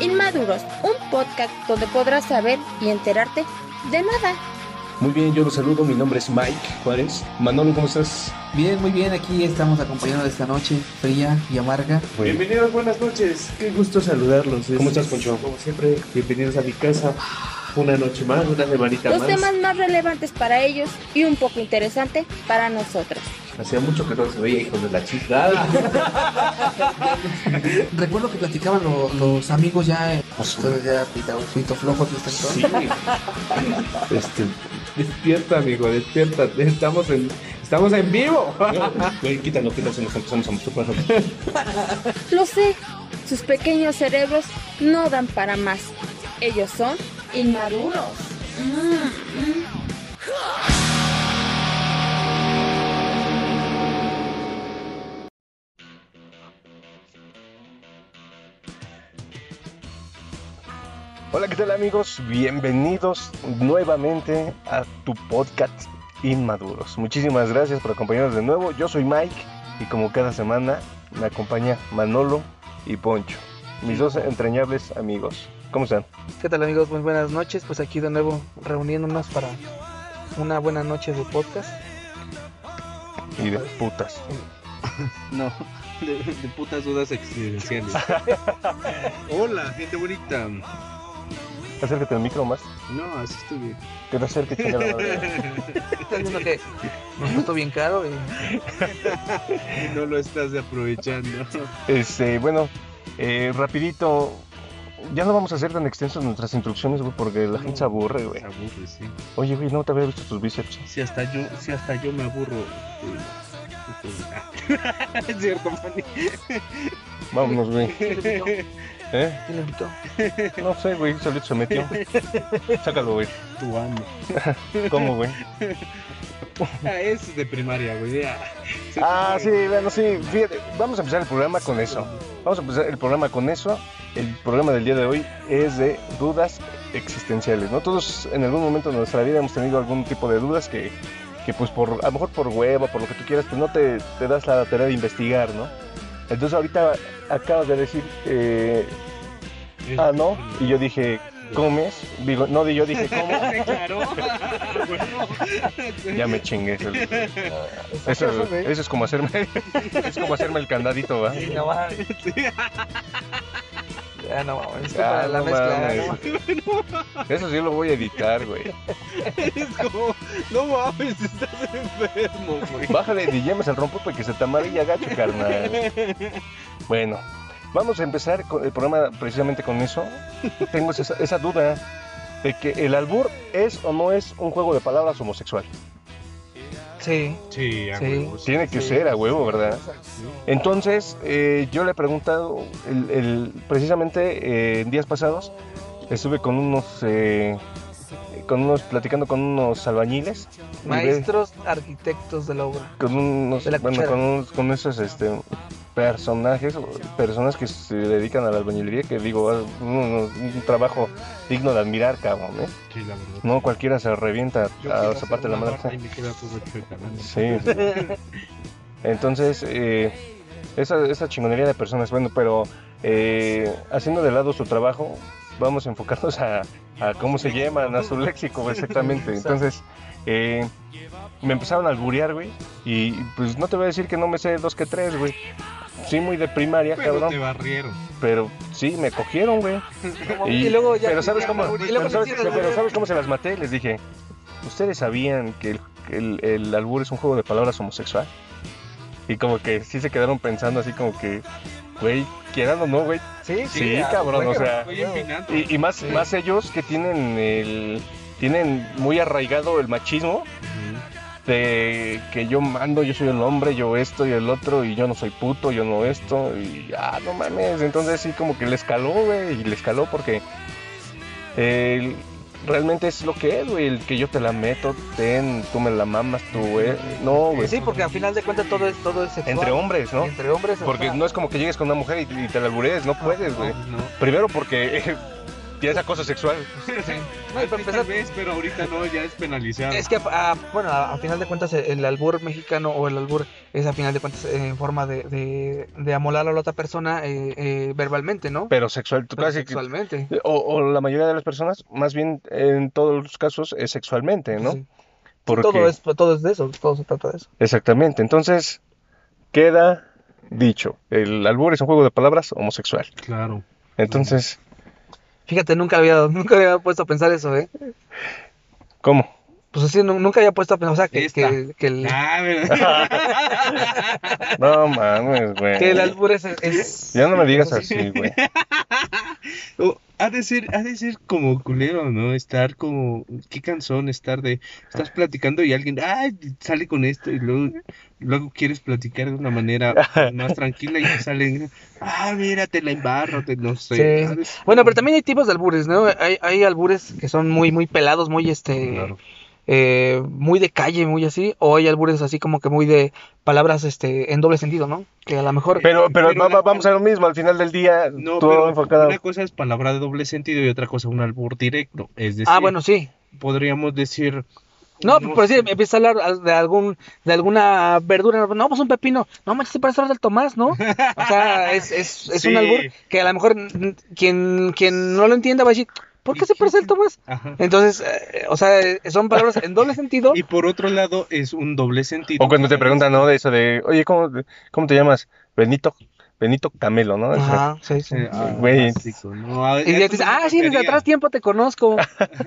Inmaduros, un podcast donde podrás saber y enterarte de nada. Muy bien, yo los saludo. Mi nombre es Mike Juárez. Manolo, ¿cómo estás? Bien, muy bien. Aquí estamos acompañando esta noche fría y amarga. Bienvenidos, buenas noches. Qué gusto saludarlos. ¿Cómo Es- estás, Poncho? Como siempre, bienvenidos a mi casa. Una noche más, una semanita Los más. temas más relevantes para ellos y un poco interesante para nosotros. Hacía mucho que no se veía, hijos de la chingada. Recuerdo que platicaban lo- los amigos ya, eh, ustedes ya están todos. Sí. Este, despierta, amigo, despierta. Estamos en, estamos en vivo. Güey, quítalo, quítalo, nos empezamos a masturbar. Lo sé, sus pequeños cerebros no dan para más. Ellos son inmaduros. Hola, ¿qué tal amigos? Bienvenidos nuevamente a tu podcast Inmaduros. Muchísimas gracias por acompañarnos de nuevo. Yo soy Mike y como cada semana me acompaña Manolo y Poncho, mis dos entrañables amigos. ¿Cómo están? ¿Qué tal amigos? Muy buenas noches. Pues aquí de nuevo reuniéndonos para una buena noche de podcast. Y de putas. No, de, de putas dudas existenciales. Hola, gente bonita. Acércate al micro más. No, así estoy bien. Que te acerque, chingada madre. Estás viendo que nos costó bien caro y Y no lo estás aprovechando. Este, bueno, eh, rapidito. Ya no vamos a hacer tan extensos nuestras instrucciones, güey, porque la gente se aburre, güey. Se aburre, sí. Oye, güey, no te había visto tus bíceps. Si hasta yo, si hasta yo me aburro. es cierto, Manny. Vámonos, güey. ¿Eh? ¿Quién le invitó? No sé, güey, solito se metió. Sácalo, güey. Tu amo. ¿Cómo, güey? Ah, es de primaria, güey. ya. Ah, sí, bueno, sí, fíjate, vamos a empezar el programa con eso. Vamos a empezar el programa con eso. El programa del día de hoy es de dudas existenciales, ¿no? Todos en algún momento de nuestra vida hemos tenido algún tipo de dudas que, que pues por, a lo mejor por hueva, por lo que tú quieras, pues no te, te das la tarea de investigar, ¿no? Entonces ahorita acabas de decir, eh, ah, no, y yo dije, ¿comes? Digo, no, y yo dije, ¿cómo? Claro. Ya me chingué. Eso, eso, eso es como hacerme, es como hacerme el candadito, ¿va? Sí, no mames. Ya no mames. Es Ah, para la no mezcla. mames. ¿no? Eso sí lo voy a editar, güey. Es como, no mames, estás enfermo, güey. Bájale de llamas al rompo porque se te amarilla gacho, carnal. Bueno, vamos a empezar con el programa precisamente con eso. Tengo esa, esa duda de que el albur es o no es un juego de palabras homosexual. Sí. Sí, a Sí. huevo, sí. Tiene que ser a huevo, ¿verdad? Entonces, eh, yo le he preguntado, el, el- precisamente eh, en días pasados, estuve con unos, eh, con unos, platicando con unos albañiles. ve- Maestros arquitectos de la obra. con unos, De la bueno, cuchara. con, unos- con esos este, personajes, personas que se dedican a la albañilería, que digo, ah, un, un trabajo digno de admirar, cabrón, ¿eh? Sí, la verdad. No cualquiera se revienta Yo a de la una madre. barra y me queda todo chueca, ¿no? Sí. Entonces, eh, esa, esa chingonería de personas, bueno, pero eh, haciendo de lado su trabajo, vamos a enfocarnos a, a cómo se llaman, a su léxico, exactamente. Entonces, eh, me empezaron a alburear, güey, y pues no te voy a decir que no me sé dos que tres, güey. Sí, muy de primaria, Pero cabrón, te barrieron. pero sí, me cogieron, güey. Y, luego ya. pero sabes cómo, y luego pero sabes, pero sabes cómo se las maté, les dije, ¿ustedes sabían que el, el, el albur es un juego de palabras homosexual? Y como que sí se quedaron pensando así como que, güey, quieran o no, güey. Sí, Sí, ah, cabrón, o sea, y, y más, Sí. más ellos que tienen el, tienen muy arraigado el machismo Ujú. De que yo mando, yo soy el hombre, yo esto y el otro, y yo no soy puto, yo no esto, y ah, no mames, entonces sí como que le escaló, güey, y le escaló porque eh, realmente es lo que es, güey, el que yo te la meto, ten, tú me la mamas, tú, eh, no, güey, Sí, porque al final de cuentas todo es, todo es sexual. entre hombres, ¿no? Entre hombres. Porque no es como que llegues con una mujer y, y te la alburees, no puedes, güey. No. Primero porque Ya es acoso sexual. No, para empezar, vez, pero ahorita no, ya es penalizado. Es que, ah, bueno, a, a final de cuentas, el, albur mexicano o el albur es a final de cuentas eh, en forma de, de, de amolar a la otra persona eh, eh, verbalmente, ¿no? Pero sexual, tú Pero casi que- sexualmente. O, o la mayoría de las personas, más bien en todos los casos, es sexualmente, ¿no? Sí. Porque... Todo, es, todo es de eso, todo se trata de eso. Exactamente. Entonces, queda dicho, el albur es un juego de palabras homosexual. Claro. Entonces, Fíjate, nunca había, nunca había puesto a pensar eso, ¿eh? ¿cómo? Pues así, nu- nunca había puesto a pensar, o sea, que, que, que el, Ah. No mames, güey. que el albur es... es- Ya no me digas así, güey. Ha de ser, ha de ser como culero, ¿no? Estar como, qué cansón estar de, estás platicando y alguien, ay, sale con esto y luego, luego quieres platicar de una manera más tranquila y te salen, ah, mira, te la embarro, te, no sé. Sí. Bueno, pero también hay tipos de albures, ¿no? Hay, hay albures que son muy, muy pelados, muy, este... Claro. Eh, muy de calle, muy así, o hay albures así como que muy de palabras este en doble sentido, ¿no? Que a lo mejor Pero, pero, Pero va- la- va- vamos a lo mismo, al final del día, No, todo pero enfocado. una cosa es palabra de doble sentido y otra cosa un albur directo. Es decir, Ah, bueno, sí. podríamos decir. No, por sé. decir, empieza a hablar de algún de alguna verdura, no, pues un pepino. No, manches, parece al del Tomás, ¿no? O sea, es, es, es un Sí. albur que a lo mejor quien, quien no lo entienda va a decir, ¿por qué ¿Y se parece al es? Tomás? Ajá. Entonces, eh, o sea, son palabras en doble sentido. Y por otro lado es un doble sentido. O cuando te preguntan, ¿no? De eso de, oye, ¿cómo, cómo te llamas? Benito, Benito Camelo, ¿no? Ajá, sí, sí. Eh, ah, Güey. básico, ¿no? A- Y ya te dice, ah, sí, desde atrás tiempo te conozco.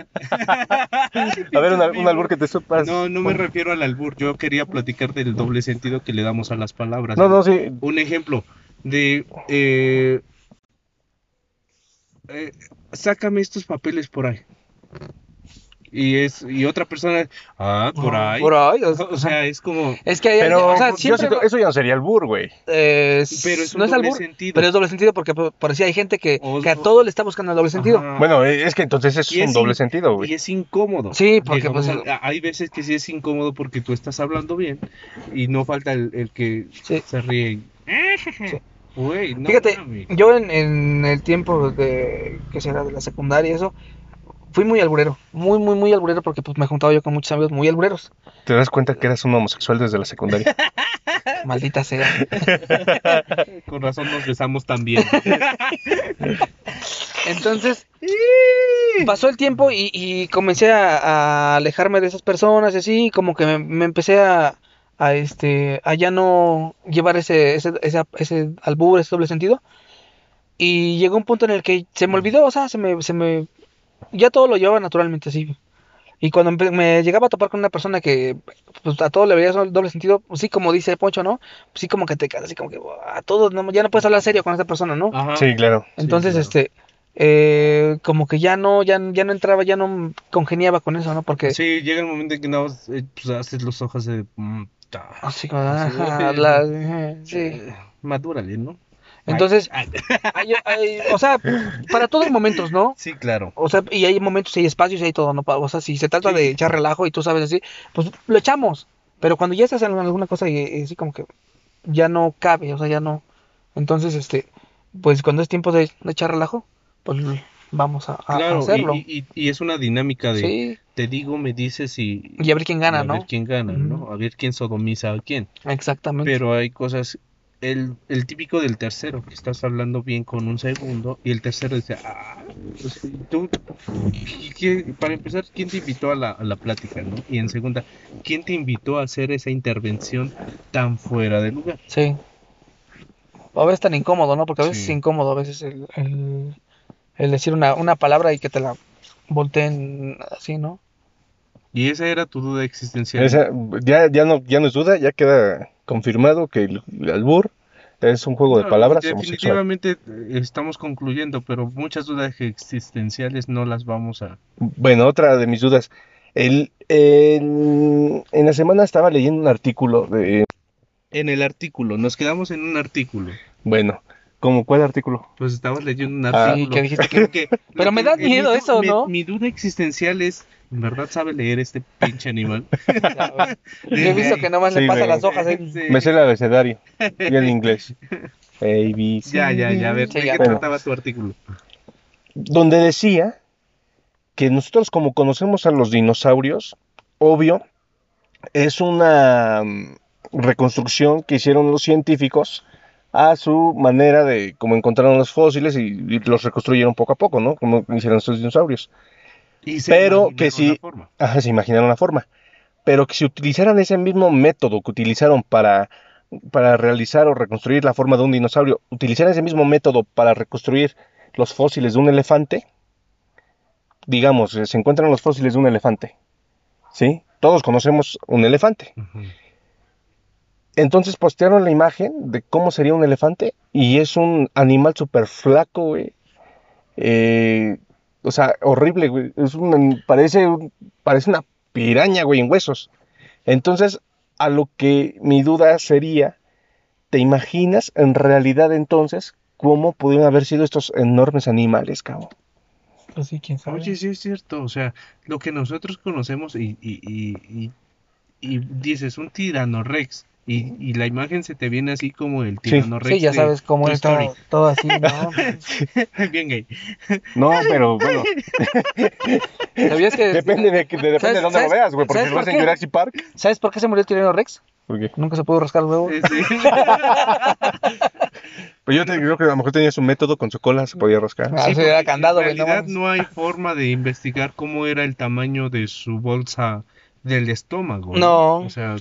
a ver, una- un albur que te supas. No, no me refiero al albur. Yo quería platicar del doble sentido que le damos a las palabras. No, no, sí. Un ejemplo de. eh, eh, sácame estos papeles por ahí. Y es y otra persona, ah, por Ah, ahí. Por ahí. o- O sea, es como. Es que hay, Pero o sea, yo siempre siento- eso ya no sería albur, güey. eh, Pero es un no es albur, sentido. pero es doble sentido porque por, si hay gente que, O- que a todo le está buscando el doble sentido. Ajá. Bueno, eh, es que entonces eso Y es un es doble in- sentido, Y güey. es incómodo. Sí, porque, pues, hay veces que sí es incómodo porque tú estás hablando bien y no falta el, el que Sí. se ríe. y, Güey, no Fíjate, yo en, en el tiempo de que será de la secundaria y eso, fui muy alburero, muy, muy, muy alburero porque pues me juntaba yo con muchos amigos muy albureros. Te das cuenta que eras un homosexual desde la secundaria. Maldita sea. Con razón nos besamos también. Entonces, pasó el tiempo y, y comencé a, a alejarme de esas personas y así, como que me, me empecé a, a, este, a ya no llevar ese, ese, ese, ese albur, ese doble sentido. Y llegó un punto en el que se me olvidó, o sea, se me, se me, ya todo lo llevaba naturalmente así. Y cuando me llegaba a topar con una persona que pues, a todo le veía doble sentido, pues sí, como dice Poncho, ¿no? Pues sí, como que te quedas así, como que a todos, no, ya no puedes hablar serio con esa persona, ¿no? Ajá. Sí, claro. Entonces, claro. este, eh, como que ya no, ya, ya no entraba, ya no congeniaba con eso, ¿no? Porque Sí, llega el momento en que no, eh, pues, haces los ojos de... ta. así como, Así, ajá, eh, la- eh, sí. eh, madúrale, ¿no? Entonces, Ay, hay- hay- o sea, para todos los momentos, ¿no? sí, claro. O sea, y hay momentos y hay espacios y hay todo, ¿no? Pa- O sea, si se trata Sí. de echar relajo y tú sabes así, pues lo echamos. Pero cuando ya estás en alguna cosa y, y así como que ya no cabe, o sea, ya no. Entonces, este, pues cuando es tiempo de, de echar relajo, pues vamos a, a- a Claro, hacerlo. y, y- y es una dinámica de Sí, te digo, me dices y, y a ver quién gana, a ¿no? ver quién gana, ¿no? A ver quién sodomiza a quién. Exactamente. Pero hay cosas, el, el típico del tercero, que estás hablando bien con un segundo y el tercero dice, ah, pues, tú, ¿y qué- para empezar, ¿quién te invitó a la, a la plática, no? Y en segunda, ¿quién te invitó a hacer esa intervención tan fuera de lugar? Sí. A veces tan incómodo, ¿no? Porque a veces Sí. es incómodo, a veces el, el, el decir una, una palabra y que te la volteen así, ¿no? Y esa era tu duda existencial. Esa- ya, ya, no, ya no es duda, ya queda confirmado que el, el albur es un juego de palabras. Definitivamente eh, estamos concluyendo, pero muchas dudas existenciales no las vamos a... Bueno, otra de mis dudas. El, el- en la semana estaba leyendo un artículo de... En el artículo, nos quedamos en un artículo. Bueno, ¿cómo cuál artículo? Pues estabas leyendo un Ah. artículo. Sí, que dijiste que- Que- Pero me da miedo mi eso, mi- ¿no? Mi duda existencial es, ¿en verdad sabe leer este pinche animal? Yo he visto que nomás Sí, le pasa las hojas, ¿eh? Sí. Me sé el abecedario y el inglés. A, B, C. Ya, ya, ya, a ver, Sí, ¿de ya. qué Bueno. trataba tu artículo? donde decía que nosotros como conocemos a los dinosaurios, obvio, es una mm, reconstrucción que hicieron los científicos a su manera de cómo encontraron los fósiles y, y los reconstruyeron poco a poco, ¿no? Como hicieron estos dinosaurios. Y se Pero que forma. Ajá, se imaginaron la forma. Pero que si utilizaran ese mismo método que utilizaron para, para realizar o reconstruir la forma de un dinosaurio, utilizaran ese mismo método para reconstruir los fósiles de un elefante, digamos, eh, se encuentran los fósiles de un elefante, ¿sí? Todos conocemos un elefante. Ujú. Entonces postearon la imagen de cómo sería un elefante y es un animal súper flaco, güey. Eh, o sea, horrible, güey. Es un, parece, un- parece una piraña, güey, en huesos. Entonces, a lo que mi duda sería, ¿te imaginas en realidad entonces cómo pudieron haber sido estos enormes animales, cabrón? Pues sí, quién sabe. Oye, sí es cierto, o sea, lo que nosotros conocemos y, y, y, y, y dices un tiranorex y, y la imagen se te viene así como el Sí. tiranorex Sí, ya sabes cómo es todo, todo así, ¿no? Bien gay. No, pero bueno, ¿Sabías que... depende de, que- de- depende ¿Sabes- de dónde lo veas, güey. Porque si lo por en qué? Jurassic Park, ¿Sabes por qué se murió el tirano Rex? ¿por qué? Nunca se pudo rascar el huevo. Eh, sí. Pues yo te creo que a lo mejor tenía su método con su cola, se podía rascar. Ah, Sí, sí, era candado, En güey, no realidad mames. no hay forma de investigar cómo era el tamaño de su bolsa del estómago. No. O sea,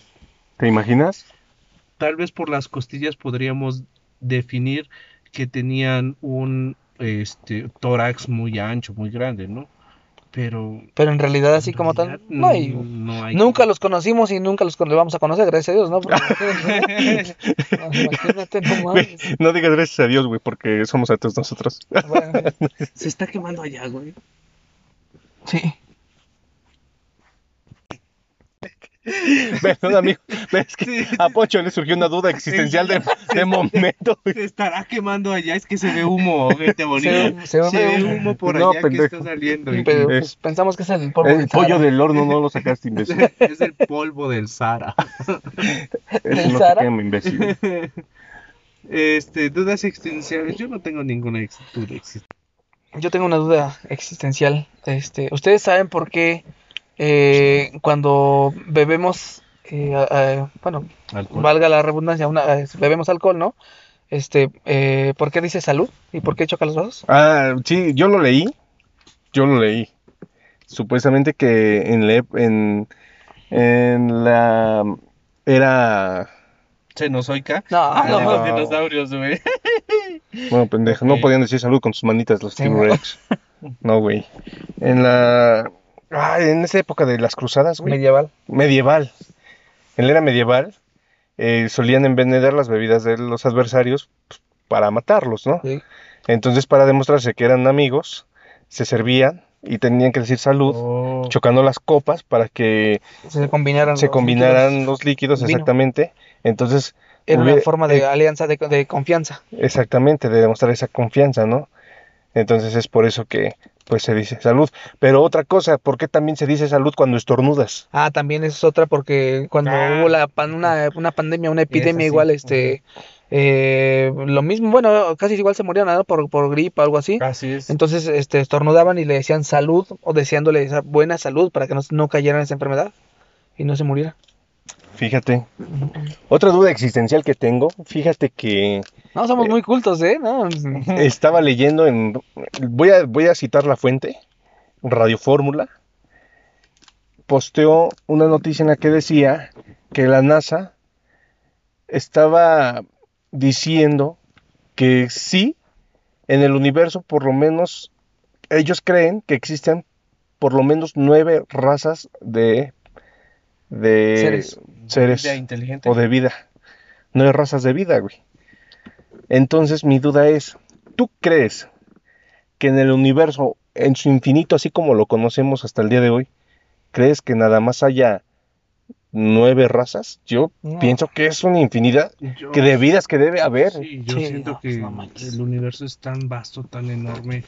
¿Te imaginas? Tal vez por las costillas podríamos definir que tenían un este tórax muy ancho, muy grande, ¿no? Pero Pero en realidad así en como realidad tal, no hay. no hay- Nunca los conocimos y nunca los vamos a conocer, gracias a Dios, ¿no? Porque imagínate. No digas gracias a Dios, güey, porque somos ateos nosotros. Bueno, Se está quemando allá, güey. sí. Perdón, amigo, pero es que a Poncho le surgió una duda existencial de, de momento. Se estará quemando allá, es que se ve humo, gente bonita. se ve Se ve humo. por No, allá que está saliendo. Pero Es- pues, pensamos que es el polvo El del pollo del horno no lo sacaste, imbécil. Es el polvo del Sara. Eso no Sara? se quema, imbécil. Este, dudas existenciales. Yo no tengo ninguna duda existencial. Yo tengo una duda existencial. Este, ¿ustedes saben por qué eh, cuando bebemos, eh, bueno, valga la redundancia, una, eh, bebemos alcohol, ¿no? Este, eh, ¿por qué dice salud? ¿Y por qué choca los vasos? Ah, sí, yo lo leí. Yo lo leí. Supuestamente que en, la en, en la era. ¿Cenozoica? No, Ah, no, los no. dinosaurios, güey. Bueno, pendejo, no podían decir salud con sus manitas los. T-Rex. No, güey. En la. Ah, en esa época de las cruzadas, güey. medieval. medieval. En la era medieval eh, solían envenenar las bebidas de los adversarios pues, para matarlos, ¿no? Sí. Entonces, para demostrarse que eran amigos, se servían y tenían que decir salud, Oh. chocando las copas para que Se combinaran se los combinaran líquidos. los líquidos exactamente. Entonces, Era una forma de alianza, de, de confianza. exactamente, de demostrar esa confianza, ¿no? Entonces es por eso que pues se dice salud. Pero otra cosa, ¿por qué también se dice salud cuando estornudas? Ah, también esa es otra porque cuando Ah. hubo la pan- una, una pandemia, una epidemia igual, este, eh, lo mismo, bueno, casi igual se morían, ¿no? Por, por gripa o algo así. Así es. Entonces, este, estornudaban y le decían salud o deseándole esa buena salud para que no, no cayera en esa enfermedad y no se muriera. Fíjate. Otra duda existencial que tengo, fíjate que No, somos muy cultos, ¿eh? No, estaba leyendo en... Voy a, voy a citar la fuente, Radio Fórmula. Posteó una noticia en la que decía que la NASA estaba diciendo que sí, en el universo por lo menos ellos creen que existen por lo menos nueve razas de, de Seres. seres Vida inteligente. o de vida. No hay razas de vida, güey. Entonces mi duda es, ¿tú crees que en el universo, en su infinito, así como lo conocemos hasta el día de hoy, crees que nada más haya nueve razas? Yo No. pienso que es una infinidad Yo- que de vidas que debe haber. Sí, yo Sí, siento no, que no el universo es tan vasto, tan enorme.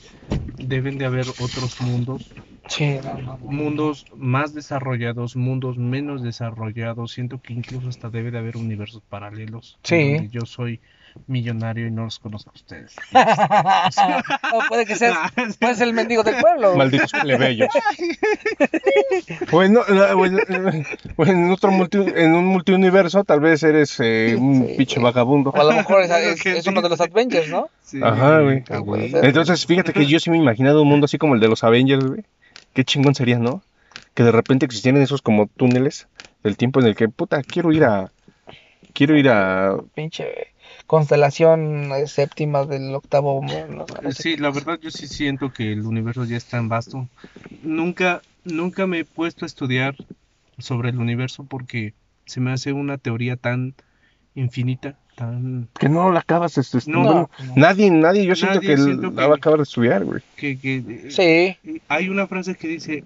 Deben de haber otros mundos, sí, no, no, no. mundos más desarrollados, mundos menos desarrollados. Siento que incluso hasta debe de haber universos paralelos. Sí. donde yo soy millonario y no los conozco a ustedes. O puede que sea, puede ser el mendigo del pueblo. Malditos plebeyos. Bueno, bueno, bueno, en, otro multi, en un multiuniverso tal vez eres eh, un Sí. pinche vagabundo. O a lo mejor es, Es es- que es uno de los Avengers, ¿no? Sí, Ajá, güey. ah, güey. Entonces, fíjate que yo sí me he imaginado un mundo así como el de los Avengers, güey. Qué chingón sería, ¿no? Que de repente existieran esos como túneles del tiempo en el que, puta, quiero ir a... Quiero ir a... Pinche constelación eh, séptima del octavo. no sé. Sí, la verdad yo sí siento que el universo ya es tan vasto. Nunca, nunca me he puesto a estudiar sobre el universo porque se me hace una teoría tan infinita, tan Que no la acabas, No, bueno, no. nadie, nadie, yo siento Nadie, que siento la que- va a acabar de estudiar, güey. que, que Sí, hay una frase que dice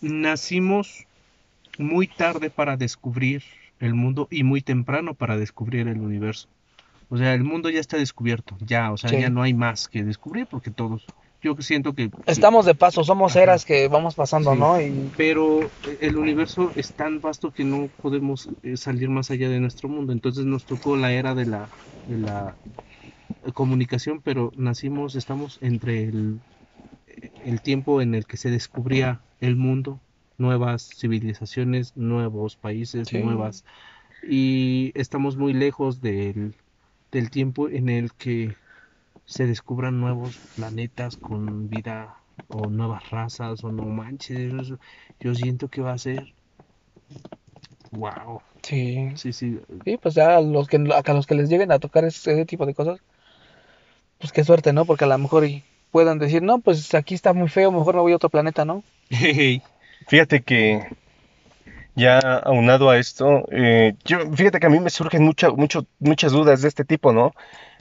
nacimos muy tarde para descubrir el mundo y muy temprano para descubrir el universo. O sea, el mundo ya está descubierto, ya, o sea, Sí. ya no hay más que descubrir porque todos, yo siento que estamos de paso, somos eras que vamos pasando, Sí. ¿no? Y pero el universo es tan vasto que no podemos eh, salir más allá de nuestro mundo. Entonces nos tocó la era de la, de la comunicación, pero nacimos, estamos entre el, el tiempo en el que se descubría el mundo, nuevas civilizaciones, nuevos países, Sí. nuevas... Y estamos muy lejos del, del tiempo en el que se descubran nuevos planetas con vida o nuevas razas o no manches. Yo siento que va a ser. Wow. sí, Sí, sí. sí, pues ya a los que, a los que les lleguen a tocar ese tipo de cosas, pues qué suerte, ¿no? Porque a lo mejor y puedan decir, no, pues aquí está muy feo, mejor me voy a otro planeta, ¿no? Fíjate que ya aunado a esto, eh, yo, fíjate que a mí me surgen mucha, mucho, muchas dudas de este tipo, ¿no?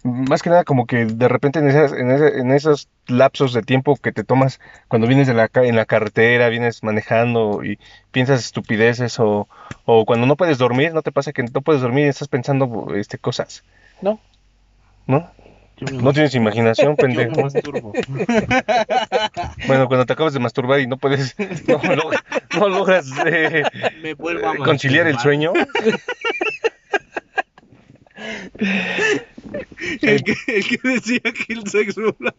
Más que nada como que de repente en, esas, en, ese- en esos lapsos de tiempo que te tomas cuando vienes de la, en la carretera, vienes manejando y piensas estupideces o, o cuando no puedes dormir, ¿no te pasa que no puedes dormir y estás pensando este, cosas? No. ¿No? No tienes imaginación, yo me pendejo. masturbo. Bueno, cuando te acabas de masturbar y no puedes, no, log- no logras eh, Me vuelvo a conciliar el sueño. El que, el que decía que el sexo era-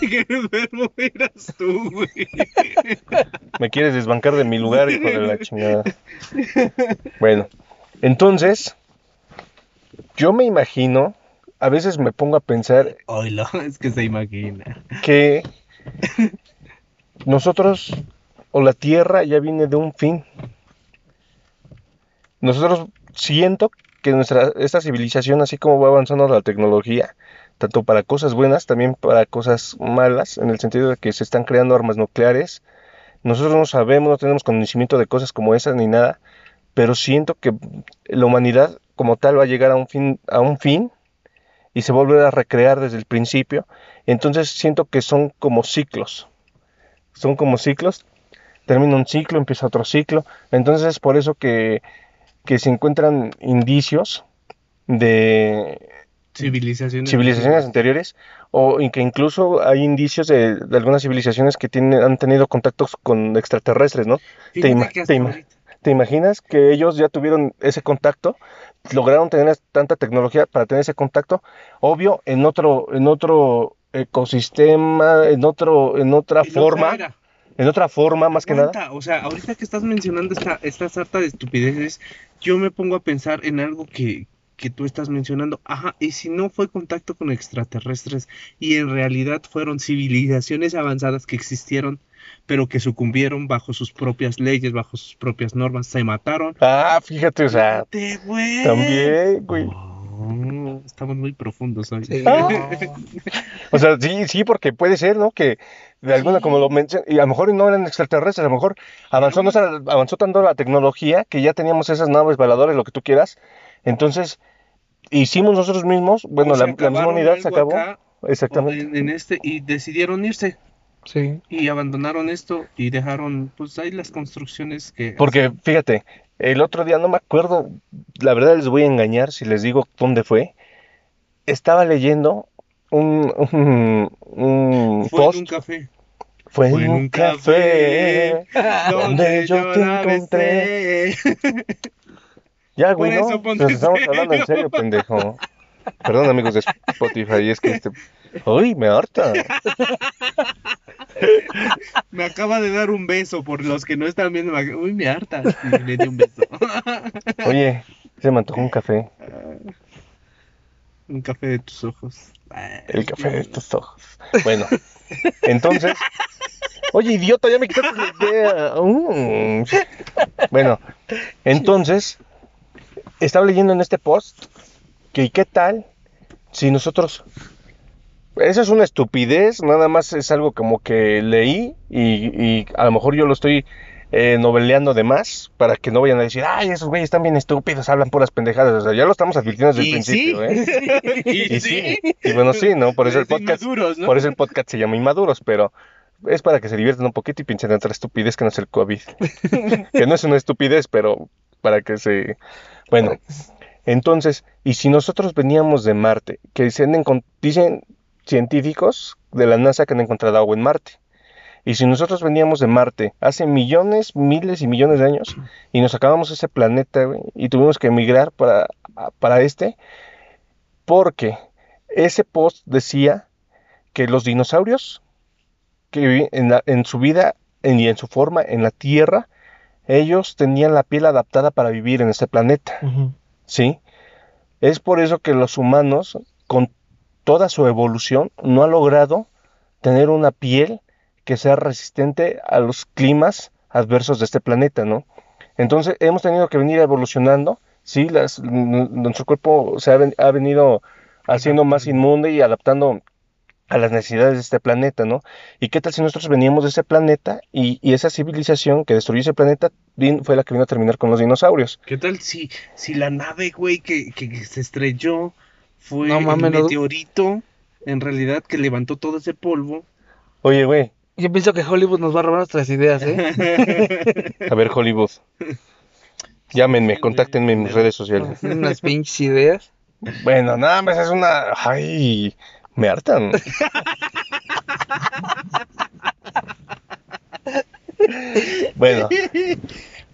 que el enfermo eras tú, güey. Me quieres desbancar de mi lugar, hijo de la chingada. Bueno, entonces, yo me imagino, a veces me pongo a pensar Oilo, es que se imagina. que nosotros o la Tierra ya viene de un fin. Nosotros siento que nuestra esta civilización, así como va avanzando la tecnología, tanto para cosas buenas, también para cosas malas, en el sentido de que se están creando armas nucleares. Nosotros no sabemos, no tenemos conocimiento de cosas como esas ni nada, pero siento que la humanidad como tal va a llegar a un fin, a un fin y se vuelve a recrear desde el principio. Entonces siento que son como ciclos. Son como ciclos. Termina un ciclo, empieza otro ciclo. Entonces es por eso que, que se encuentran indicios de Civilizaciones. civilizaciones anteriores o que incluso hay indicios de, de algunas civilizaciones que tienen, han tenido contactos con extraterrestres, ¿no? Ima- te ima- ¿Te imaginas que ellos ya tuvieron ese contacto? Lograron tener tanta tecnología para tener ese contacto. Obvio, en otro, en otro ecosistema, en otro, en otra en forma, en otra forma más que nada. O sea, ahorita que estás mencionando esta, esta sarta de estupideces, yo me pongo a pensar en algo que, que tú estás mencionando. Ajá, y si no fue contacto con extraterrestres y en realidad fueron civilizaciones avanzadas que existieron, pero que sucumbieron bajo sus propias leyes, bajo sus propias normas, se mataron. Ah, fíjate, o sea, Fíjate, güey. también, güey. Oh, estamos muy profundos hoy. Sí, Ah. O sea, sí, sí, porque puede ser, ¿no? Que de alguna, como lo mencioné, y a lo mejor no eran extraterrestres, a lo mejor avanzó, no, avanzó tanto la tecnología que ya teníamos esas naves voladores, lo que tú quieras. Entonces, hicimos nosotros mismos, bueno, la, la misma unidad se acabó. acá, Exactamente. en, en este y decidieron irse. Sí. y abandonaron esto y dejaron pues ahí las construcciones que Porque, fíjate, el otro día no me acuerdo, la verdad les voy a engañar si les digo dónde fue. Estaba leyendo un, un, un fue en un café Fue fue en un café. Donde yo te encontré. Ya, güey, ¿no? Nos estamos serio. hablando en serio, pendejo. Perdón, amigos de Spotify, es que este. ¡Uy, me harta! Me acaba de dar un beso por los que no están viendo. Uy, me harta. Y le di un beso. Oye, se me antojó un café. Un café de tus ojos. El café de tus ojos. Bueno, entonces. Oye, idiota, ya me quitaste la idea. Mm. Bueno, entonces. Estaba leyendo en este post que qué tal si nosotros. Esa es una estupidez, nada más es algo como que leí y, y a lo mejor yo lo estoy eh, noveleando de más para que no vayan a decir, ay, esos güeyes están bien estúpidos, hablan puras pendejadas. O sea, ya lo estamos advirtiendo desde el Y sí. principio, ¿eh? Y, Y sí, y bueno, sí, ¿no? Por eso el podcast, por eso el podcast se llama Inmaduros, pero es para que se diviertan un poquito y piensen en otra estupidez que no es el COVID. que no es una estupidez, pero para que se... Bueno, entonces, y si nosotros veníamos de Marte, que encon- dicen científicos de la NASA que han encontrado agua en Marte. Y si nosotros veníamos de Marte hace millones, miles y millones de años y nos acabamos ese planeta y tuvimos que emigrar para, para este, porque ese post decía que los dinosaurios que en, la- en su vida y en su forma en la Tierra, ellos tenían la piel adaptada para vivir en este planeta. ¿Sí? Es por eso que los humanos, con toda su evolución, no han logrado tener una piel que sea resistente a los climas adversos de este planeta, ¿no? Entonces hemos tenido que venir evolucionando, sí, las, nuestro cuerpo se ha, ha venido haciendo más inmune y adaptando a las necesidades de este planeta, ¿no? ¿Y qué tal si nosotros veníamos de ese planeta y, y esa civilización que destruyó ese planeta fue la que vino a terminar con los dinosaurios? ¿Qué tal si, si la nave, güey, que, que, que se estrelló fue No mames, el no- meteorito, en realidad, que levantó todo ese polvo? Oye, güey, Yo pienso que Hollywood nos va a robar nuestras ideas, ¿eh? A ver, Hollywood. Llámenme, contáctenme en mis redes sociales. Unas pinches ideas. Bueno, nada más es una. Ay, me hartan. Bueno,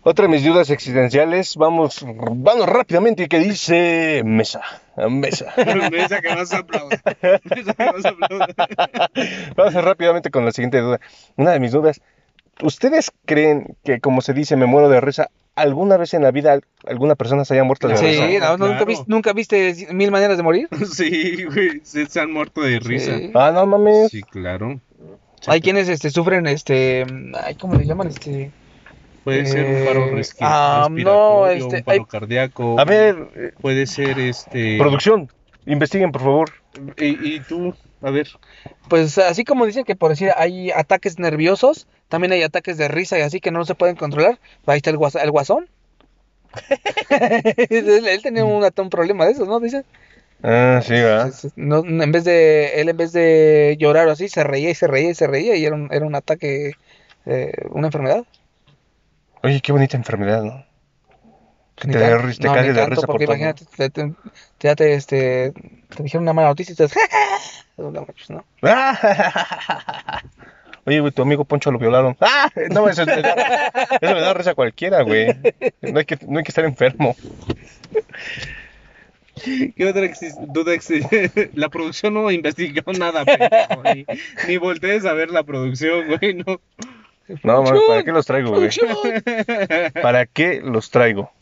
otra de mis dudas existenciales. Vamos, vamos rápidamente. que dice mesa? Mesa. Mesa que vas a aplaudir. Mesa que vas a aplaudir. Vamos rápidamente con la siguiente duda. Una de mis dudas. ¿Ustedes creen que, como se dice, me muero de risa, alguna vez en la vida alguna persona se haya muerto de Claro. risa? Sí, ¿no? ¿Nunca, claro. viste, ¿Nunca viste Mil Maneras de Morir? Sí, güey, se, se han muerto de risa. Sí. Ah, no mames. Sí, claro. Hay quienes este, sufren, este, ay, ¿cómo le llaman? Este, Puede ser un paro Eh, resqui- ah, no, respiratorio, este, un paro hay- cardíaco. A ver, eh, Puede ser este. producción, investiguen, por favor. Y, y tú, a ver. pues así como dicen que por decir hay ataques nerviosos, también hay ataques de risa y así que no se pueden controlar. Ahí está el, guasa- el guasón. él, él tenía un, un problema de esos, ¿no? Dice. Ah, sí, ¿verdad? No, en vez de, él en vez de llorar o así, se reía y se reía y se reía y era un, era un ataque, eh, una enfermedad. Oye, qué bonita enfermedad, ¿no? Que te, ri- te no, de risa por todo. imagínate, te, te- te- te, este, te dijeron una mala noticia y te ¿no? Oye, güey, tu amigo Poncho lo violaron. ¡Ah! No, eso, eso, eso le da risa a cualquiera, güey. No hay que, no hay que estar enfermo. ¿Qué otra duda existe? La producción no investigó nada, pendejo, ni, ni voltees a ver la producción, güey, no. No, ¿para qué los traigo, güey? ¿Para qué los traigo?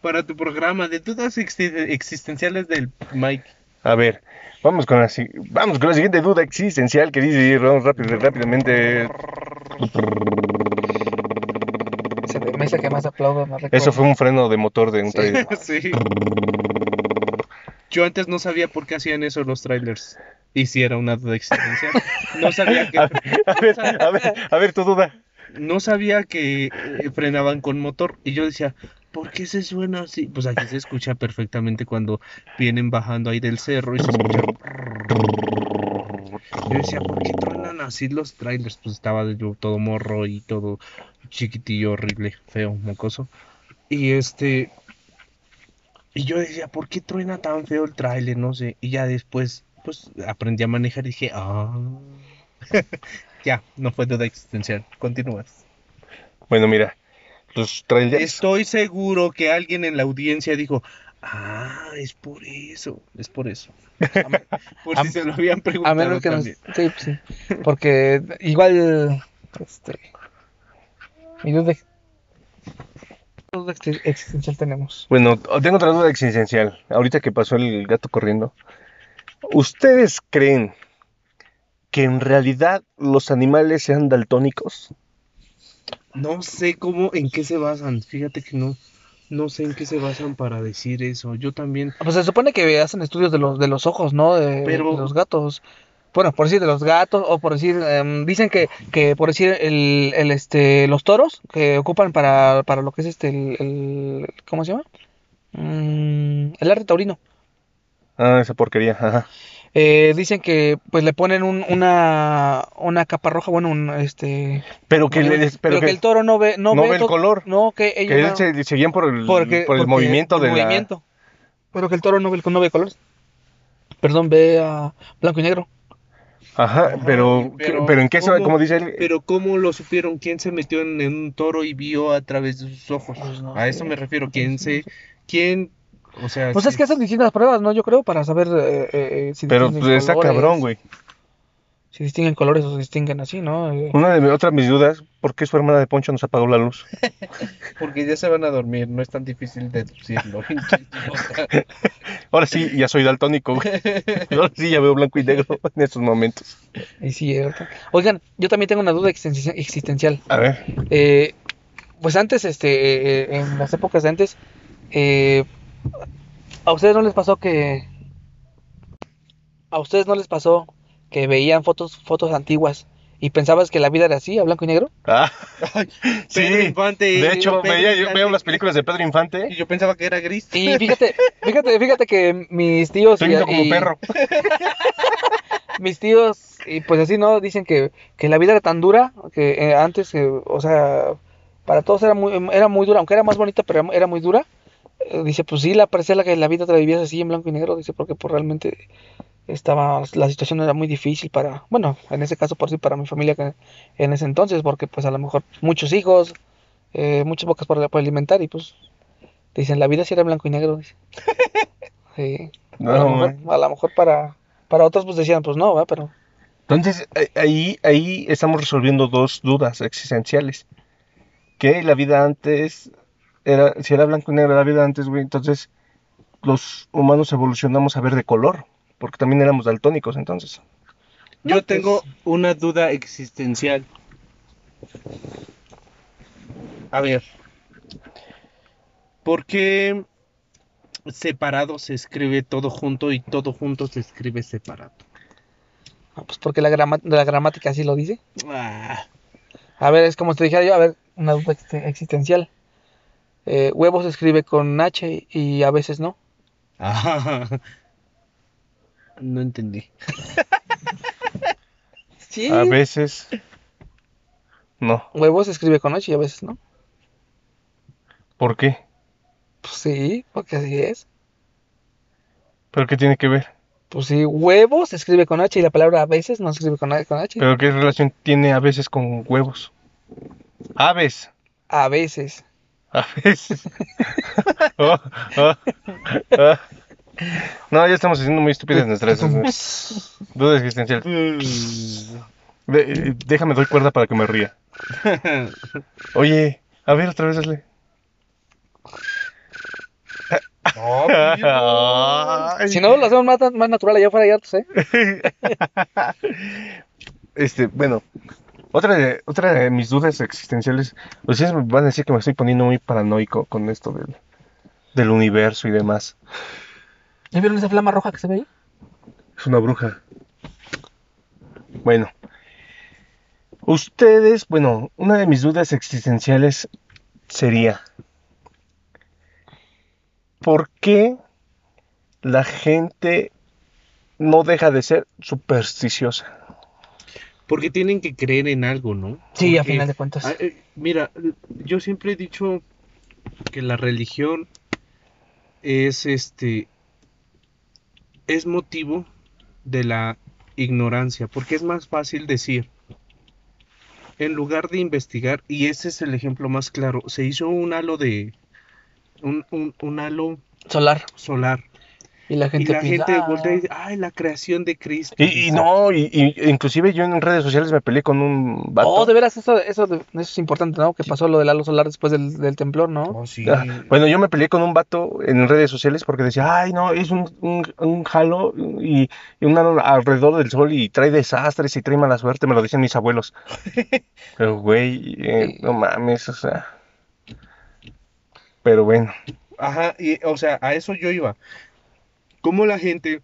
Para tu programa de dudas exi- existenciales del Mike. A ver, vamos con la, vamos con la siguiente duda existencial que dice, vamos rápido, rápidamente. Se que más aplaudo, más recuerdo. Eso fue un freno de motor de un trailer. sí. Yo antes no sabía por qué hacían eso los trailers. Y si era una duda existencial. No sabía que, A ver, a ver, a ver, a ver tu duda. No sabía que eh, frenaban con motor. Y yo decía, ¿por qué se suena así? Pues aquí se escucha perfectamente cuando vienen bajando ahí del cerro y se escucha. Yo decía, ¿por qué truenan así los trailers? Pues estaba yo todo morro y todo chiquitillo, horrible, feo, mocoso. Y este. Y yo decía, ¿por qué truena tan feo el trailer? No sé. Y ya después, pues aprendí a manejar y dije, ah. Ya, no fue duda existencial. Continúas. Bueno, mira, los trailers. Estoy seguro que alguien en la audiencia dijo, Ah, es por eso. Es por eso. A, Por a- si se lo habían a preguntado menos que nos... Sí, pues sí. Porque igual... Este... Mi duda... ¿qué duda ex- existencial tenemos? Bueno, tengo otra duda existencial. Ahorita que pasó el gato corriendo. ¿Ustedes creen que en realidad los animales sean daltónicos? No sé cómo, en qué se basan. Fíjate que no, no sé en qué se basan para decir eso. Yo también. Pues se supone que hacen estudios de los, de los ojos, ¿no? De, Pero- de los gatos. Bueno, por decir de los gatos, o por decir, em, dicen que, que por decir el, el, este, los toros que ocupan para, para lo que es este, el, el- ¿cómo se llama? Mm, el arte taurino. Ah, esa porquería. Ajá. Eh, dicen que pues le ponen un, una, una capa roja, bueno, un, este, Pero que, pero, le- pero que que el toro no ve, no, no ve ve el color. No, que ellos que él no- se, se guían por el, porque- por el movimiento el de la... movimiento. Pero que el toro no ve, no ve colores. Perdón, ve a blanco y negro. Ajá, pero, pero pero, ¿en qué se ¿cómo? como dice él? Pero ¿cómo lo supieron? ¿Quién se metió en, en un toro y vio a través de sus ojos? Pues no A eso me refiero. ¿Quién se, quién, o sea, Pues es que hacen distintas pruebas, ¿no? Yo creo, para saber eh, eh, si Pero distinguen pues, está colores, cabrón, güey. Si distinguen colores o se distinguen así, ¿no? Eh, Una de mis, otras mis dudas, ¿por qué su hermana de Poncho nos apagó la luz? porque ya se van a dormir, no es tan difícil deducirlo. Ahora sí, ya soy daltónico, güey. Ahora sí ya veo blanco y negro en estos momentos. es cierto. Oigan, yo también tengo una duda existen- existencial. A ver. Eh, pues antes, este, eh, en las épocas de antes, eh, ¿a ustedes no les pasó que... ¿A ustedes no les pasó que veían fotos, fotos antiguas y pensabas que la vida era así, a blanco y negro? Ah, sí. Pedro Infante, De hecho, Pedro veía, yo veo las películas de Pedro Y Infante. yo pensaba que era gris. Y fíjate, fíjate, fíjate que mis tíos Estoy y, viendo como y- perro. mis tíos y pues así no dicen que, que la vida era tan dura que eh, antes, eh, o sea, para todos era muy era muy dura, aunque era más bonita, pero era- era muy dura. Dice, pues sí, la parecía la que la vida te la vivías así en blanco y negro, dice, porque pues realmente estaba la situación era muy difícil para, bueno, en ese caso por sí para mi familia que en ese entonces, porque pues a lo mejor muchos hijos, eh, muchas bocas por, por alimentar y pues dicen, la vida sí era blanco y negro, dice. Sí. a, lo mejor, a lo mejor para, para otros pues decían, pues no, ¿va? pero Entonces, eh, ahí, ahí estamos resolviendo dos dudas existenciales. Que la vida antes era, si era blanco y negro la vida antes, güey, entonces los humanos evolucionamos a ver de color, porque también éramos daltónicos entonces. Yo No, tengo una duda existencial. A ver. ¿Por qué separado se escribe todo junto y todo junto se escribe separado? Ah, Pues porque la, grama- la gramática así lo dice. Ah, A ver, es como te dijera yo, a ver, una duda ex- existencial. Eh, huevo se escribe con H y a veces no. ah. No entendí. Sí. A veces no. Huevo se escribe con H y a veces no. ¿Por qué? Pues sí, porque así es. ¿Pero qué tiene que ver? Pues sí, huevo se escribe con H y la palabra a veces no se escribe con, con H. ¿Pero qué relación tiene a veces con huevos? Aves. A veces. A veces. Oh, oh, oh. No, ya estamos haciendo muy estúpidas nuestras eh, dudas existenciales. De- eh, déjame doy cuerda para que me ría. Oye, a ver otra vez hazle. Ay. Si no, lo hacemos más, más natural allá afuera, ya tú sé. Este, bueno, otra de, otra de mis dudas existenciales, ustedes me van a decir que me estoy poniendo muy paranoico con esto del, del universo y demás. ¿Ya vieron esa flama roja que se ve ahí? Es una bruja. Bueno, ustedes, bueno, una de mis dudas existenciales sería, ¿por qué la gente no deja de ser supersticiosa? Porque tienen que creer en algo, ¿no? Sí, a final de cuentas. Ah, eh, mira, yo siempre he dicho que la religión es este es motivo de la ignorancia, porque es más fácil decir en lugar de investigar, y ese es el ejemplo más claro, se hizo un halo de un, un, un halo Solar. solar. Y la Y gente la piensa, gente "Ah". voltea y dice, ay, la creación de Cristo. Y, y no, y, y- inclusive yo en redes sociales me peleé con un vato. Oh, de veras, eso, eso, eso es importante, ¿no? Que pasó lo del halo solar después del, del temblor, ¿no? Oh, sí. Ah, Bueno, yo me peleé con un vato en redes sociales porque decía, ay, no, es un, un, un halo y, y un halo alrededor del sol y trae desastres y trae mala suerte, me lo decían mis abuelos. Pero, güey, eh, no mames, o sea. Pero bueno, Ajá, y, o sea, a eso yo iba. Cómo la gente,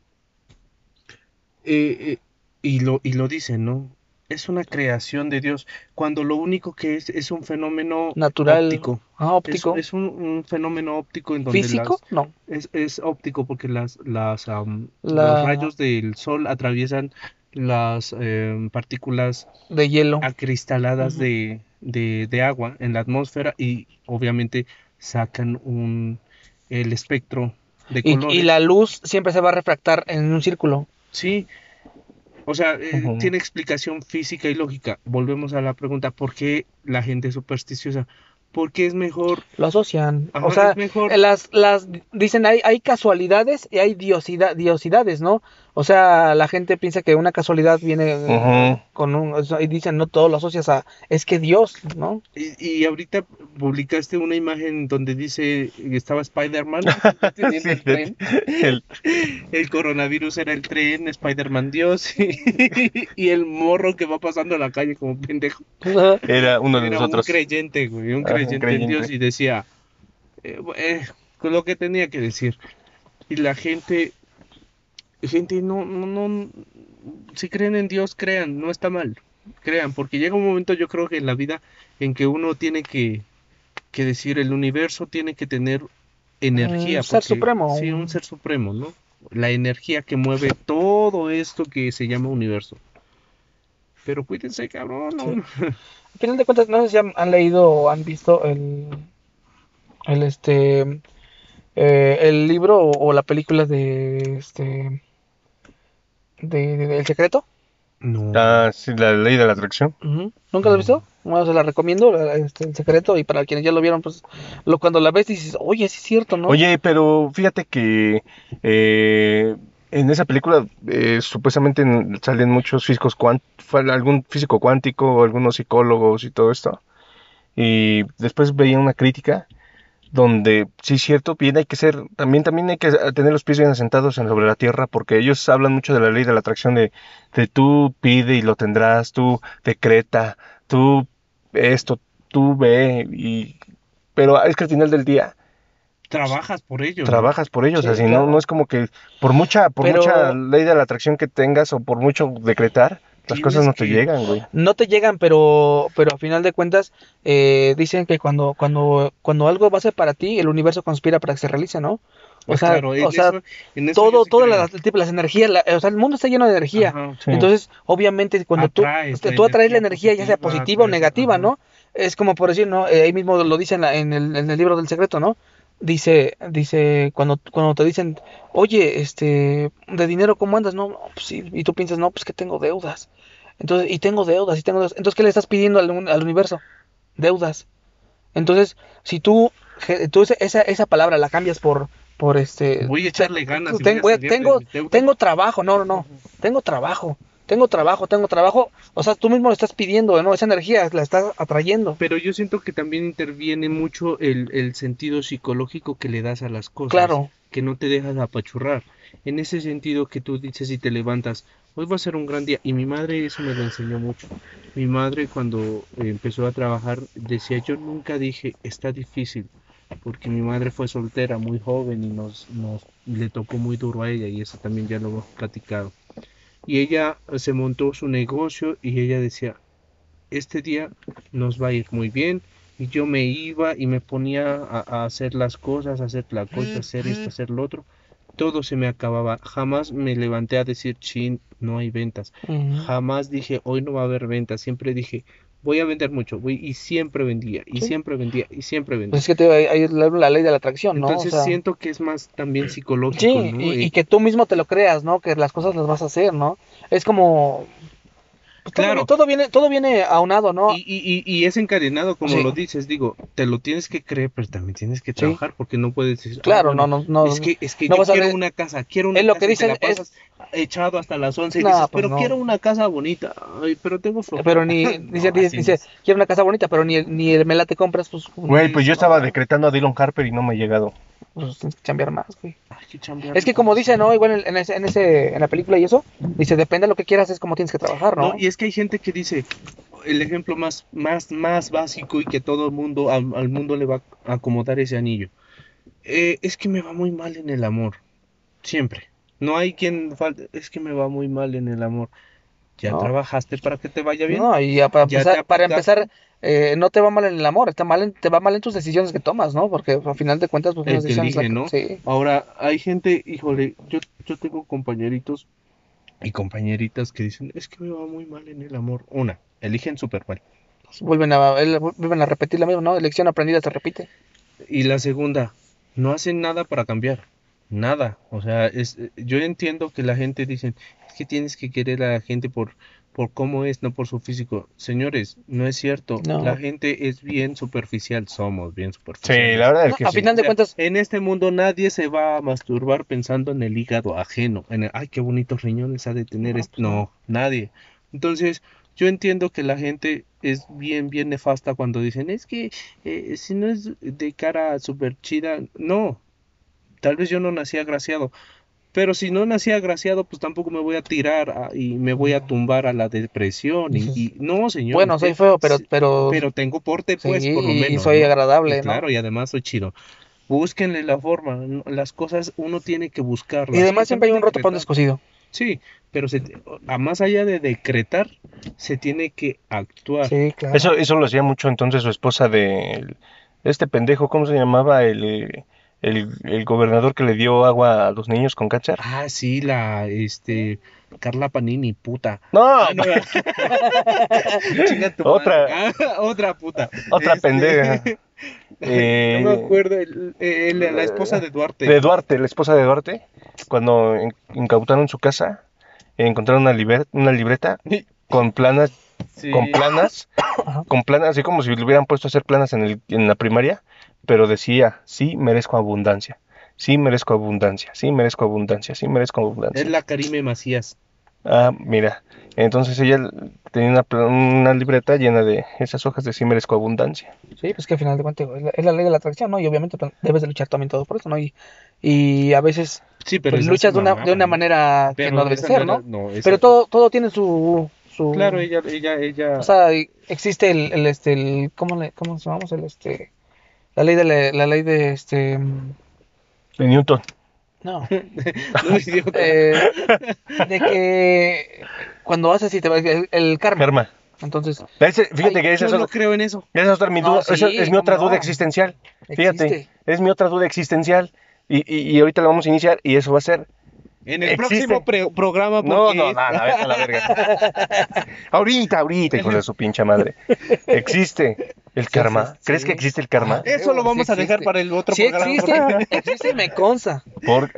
eh, eh, y, lo, y lo dicen, ¿no? Es una creación de Dios, cuando lo único que es es un fenómeno Natural. óptico. Ah, Es, óptico. es un, un fenómeno óptico en donde ¿Físico? No. es, es óptico porque las, las, La- los rayos del sol atraviesan las em, partículas De hielo. acristaladas de, de, de agua en la atmósfera y obviamente sacan un, el espectro de Y, la luz siempre se va a refractar en un círculo. Sí, o sea, eh, tiene explicación física y lógica. Volvemos a la pregunta, ¿por qué la gente es supersticiosa? Porque es mejor, Lo asocian. Ajá, o sea, mejor. las, las dicen hay, hay casualidades y hay diosida- diosidades, ¿no? O sea, la gente piensa que una casualidad viene eh, con un, y dicen no todo lo asocias a es que Dios, ¿no? y, y ahorita publicaste una imagen donde dice que estaba Spider-Man el Sí, tren. el- El coronavirus era el tren, Spider-Man Dios y, y el morro que va pasando a la calle como pendejo. era uno de Era un nosotros. creyente, güey, un Ajá, un creyente en. Dios y decía eh, eh, lo que tenía que decir. Y la gente, gente no, no, no, si creen en Dios, crean, no está mal, crean, porque llega un momento yo creo que en la vida en que uno tiene que, que decir, el universo tiene que tener energía. Un ser supremo. Sí, un ser supremo, ¿no? La energía que mueve todo esto que se llama universo. Pero cuídense, cabrón, ¿no? final de cuentas, no sé si han, han leído o han visto el, el este, eh, el libro o, o la película de este, de, de- de El Secreto. No. Ah, sí, la ley de la atracción. ¿Nunca lo has visto? Bueno, se la recomiendo, la- este, El Secreto, y para quienes ya lo vieron, pues, lo, cuando la ves dices, oye, sí es cierto, ¿no? Oye, pero fíjate que eh, en esa película eh, supuestamente salen muchos físicos algún físico cuántico, algunos psicólogos y todo esto. Y después veía una crítica donde sí es cierto, bien hay que ser, también también hay que tener los pies bien asentados en sobre la tierra, porque ellos hablan mucho de la ley de la atracción de, de tú pide y lo tendrás, tú decreta, tú esto, tú ve y pero es que al final del día Trabajas por ello. ¿no? trabajas por ellos, Sí, así claro. no, no es como que por mucha, por Pero- mucha ley de la atracción que tengas o por mucho decretar, las cosas no te que- llegan, güey. No te llegan, pero, pero a final de cuentas, eh, dicen que cuando, cuando, cuando algo va a ser para ti, el universo conspira para que se realice, ¿no? O Pues sea, claro, en o sea, eso- en eso todo, sí todas las, tipo, las energías, la- o sea, el mundo está lleno de energía. Ajá. Sí. Entonces, obviamente, cuando tú, Atraes la tú atraes la energía ya sea positiva, o negativa, ajá. ¿no? Es como por decir, ¿no? Eh, ahí mismo lo dice en, la- en el, en el libro del secreto, ¿no? Dice, dice, cuando, cuando te dicen, oye, este, de dinero, ¿cómo andas? No, no, pues sí, y tú piensas, no, pues que tengo deudas. Entonces, y tengo deudas, y tengo deudas. Entonces, ¿qué le estás pidiendo al, al universo? Deudas. Entonces, si tú, tú esa, esa, palabra la cambias por, por este, Voy a echarle ganas. y Ten- voy a tengo, tengo trabajo, no, no, no, tengo trabajo, tengo trabajo, tengo trabajo, o sea, tú mismo lo estás pidiendo, ¿no? Esa energía la estás atrayendo. Pero yo siento que también interviene mucho el, el sentido psicológico que le das a las cosas. Claro. Que no te dejas apachurrar. En ese sentido que tú dices y te levantas, hoy va a ser un gran día. Y mi madre eso me lo enseñó mucho. Mi madre cuando empezó a trabajar decía, yo nunca dije, está difícil. Porque mi madre fue soltera, muy joven y nos, nos le tocó muy duro a ella y eso también ya lo hemos platicado. Y ella se montó su negocio y ella decía, este día nos va a ir muy bien. Y yo me iba y me ponía a, a hacer las cosas, a hacer la cosa, hacer esto, hacer lo otro. Todo se me acababa. Jamás me levanté a decir, chin, no hay ventas. Jamás dije, hoy no va a haber ventas. Siempre dije, voy a vender mucho. voy- Y siempre vendía, y Sí. siempre vendía, y siempre vendía. Pues es que te, hay, hay la, la ley de la atracción, ¿no? O Entonces sea, siento que es más también psicológico, sí, ¿no? y, Eh, y que tú mismo te lo creas, ¿no? Que las cosas las vas a hacer, ¿no? Es como, pues, Claro. todo viene, todo viene aunado, ¿no? Y, y, y, es encadenado, como Sí. lo dices, digo, te lo tienes que creer, pero también tienes que trabajar porque no puedes decir, ah, Claro, bueno, no, no, no. es que, es que no yo quiero ver- una casa, quiero una Es lo casa que y te dicen, la es- pasas echado hasta las 11 y No, dices, pues pero no. quiero una casa bonita, Ay, pero tengo flojera. Pero ni, dice, No, dice, dice, es. quiero una casa bonita, pero ni, el- ni el melate compras, pues, Güey, pues yo estaba decretando a Dylan Harper y no me ha llegado. Pues tienes que chambear más, güey. Hay que chambear. Es que como dice, ¿no? Igual en, en ese, en ese, en la película y eso, dice, depende de lo que quieras, es como tienes que trabajar, ¿no? No, y es que hay gente que dice, el ejemplo más, más, más básico y que todo el mundo, al, al mundo le va a acomodar ese anillo. Eh, es que me va muy mal en el amor. Siempre. No hay quien falte, es que me va muy mal en el amor. ¿Ya No. trabajaste para que te vaya bien? No, y ya para Ya empezar, te para empezar eh, no te va mal en el amor, está mal en- te va mal en tus decisiones que tomas, ¿no? Porque al final de cuentas, pues El unas que decisiones elige, la- ¿no? Sí. Ahora, hay gente, híjole, yo, yo tengo compañeritos y compañeritas que dicen, es que me va muy mal en el amor. Una, eligen súper mal. Pues vuelven a, el- vuelven a repetir la misma, ¿no? Lección aprendida se repite. Y la segunda, no hacen nada para cambiar. Nada. O sea, es, yo entiendo que la gente dice, que tienes que querer a la gente por, por cómo es, no por su físico. Señores, no es cierto. No. La gente es bien superficial, somos bien Sí, superficiales. la verdad es No, que a sí. final de cuentas, En este mundo nadie se va a masturbar pensando en el hígado ajeno, en el, ay, qué bonitos riñones ha de tener No, este. pues no. No, nadie. Entonces, yo entiendo que la gente es bien, bien nefasta cuando dicen, es que eh, si no es de cara súper chida, no. Tal vez yo no nací agraciado, pero si no nací agraciado, pues tampoco me voy a tirar a- y me voy a tumbar a la depresión. Y, y- no, señor. bueno, soy feo, pero, pero, pero tengo porte, pues, sí, por lo y menos. soy ¿no? agradable, Y ¿no? Claro, y además soy chido. Búsquenle la forma. Las cosas uno tiene que buscarlas. Y además siempre hay un roto para un decretar. descosido. Sí, pero se, a más allá de decretar, se tiene que actuar. Sí, claro. Eso, eso lo hacía mucho entonces su esposa de este pendejo, ¿cómo se llamaba? El, eh, el, el gobernador que le dio agua a los niños con cáncer. Ah, sí, la, este, Carla Panini, puta. No, Ah, no, chinga tu Otra. Ah, otra puta. otra Este, pendeja. Eh, no me acuerdo, el- el- la esposa de Duarte. de Duarte, la esposa de Duarte, cuando in- incautaron su casa, encontraron una, liber- una libreta con planas, Sí. con planas, con planas, así como si le hubieran puesto a hacer planas en, el- en la primaria, pero decía, sí merezco abundancia, sí merezco abundancia, sí merezco abundancia, sí merezco abundancia. Es la Karime Macías. Ah, mira, entonces ella tenía una, una libreta llena de esas hojas de sí merezco abundancia. Sí, pues que al final de cuentas es la, es la ley de la atracción, ¿no? Y obviamente pues, debes de luchar también todo por eso, ¿no? Y, y a veces Sí, pero pues, luchas de una, manera que no debe ser, era- ¿no? esa- Pero todo, todo tiene su, su... Claro, ella, ella, ella. O sea, existe el, el, este, el, ¿cómo le, cómo llamamos? El, este, la ley de, la, la ley de, este, De Newton. no, no, eh, de que cuando haces y te va, el, el karma. Karma. Entonces, Ese- fíjate Ay, que esa Yo es, no otra, creo en eso. esa es otra mi No, duda, sí, esa es mi otra no. duda existencial. Fíjate, existe. es mi otra duda existencial. Y, y, y ahorita la vamos a iniciar y eso va a ser. En el Existe. próximo pre- programa. No, porque no, es- nada, vete a la verga. ahorita, ahorita, hijo de su pinche madre. Existe el karma. sí, ¿Crees sí. que existe el karma? Eso lo Sí vamos a dejar para el otro Sí programa. existe, porque- existe me consta. Por-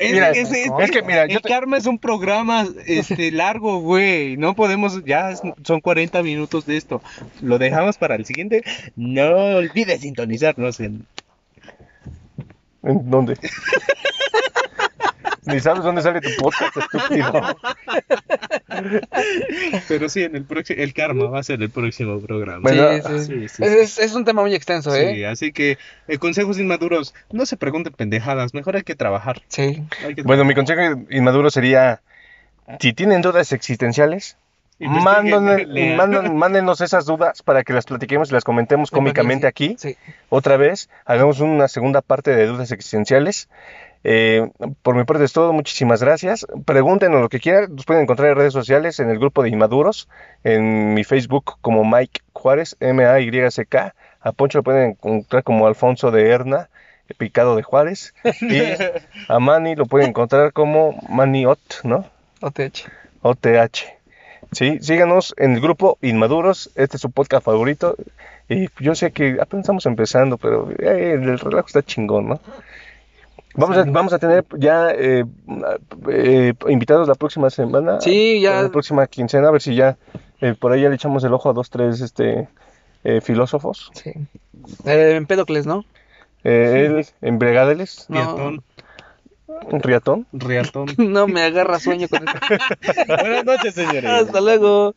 es, Mira, es- es- es que, mira, el te- karma es un programa este largo, güey. No podemos, ya es- son 40 minutos de esto. Lo dejamos para el siguiente. No olvides sintonizarnos en. ¿En dónde? Ni sabes dónde sale tu podcast, estúpido. Pero sí, en el próximo. El karma va a ser el próximo programa. Bueno, sí, sí. sí, sí, Es, es, es un tema muy extenso, ¿eh? Sí, así que eh, consejos inmaduros. No se pregunten pendejadas. Mejor hay que trabajar. Sí. Bueno, mi consejo inmaduro sería: si tienen dudas existenciales, mándenos esas dudas para que las platiquemos y las comentemos cómicamente aquí. Sí. Otra vez, hagamos una segunda parte de dudas existenciales. Eh, por mi parte es todo, muchísimas gracias. Pregúntenos lo que quieran, nos pueden encontrar en redes sociales, en el grupo de Inmaduros, en mi Facebook como Mike Juárez, M-A-Y-C-K. A Poncho lo pueden encontrar como Alfonso de Herna, Picado de Juárez. Y a Manny lo pueden encontrar como Manny Ot, ¿no? OTH. OTH. Sí, síganos en el grupo Inmaduros, este es su podcast favorito. Y yo sé que apenas estamos empezando, pero eh, el relajo está chingón, ¿no? Vamos, a, vamos a tener ya eh, eh, invitados la próxima semana. Sí, ya. La próxima quincena, a ver si ya Eh, por ahí ya le echamos el ojo a dos, tres este, eh, filósofos. Sí. Eh, Empédocles, ¿no? Eh, él, Embriagadeles, No. Riatón, un riatón. riatón. No me agarra sueño con eso. Buenas noches, señores. Hasta luego.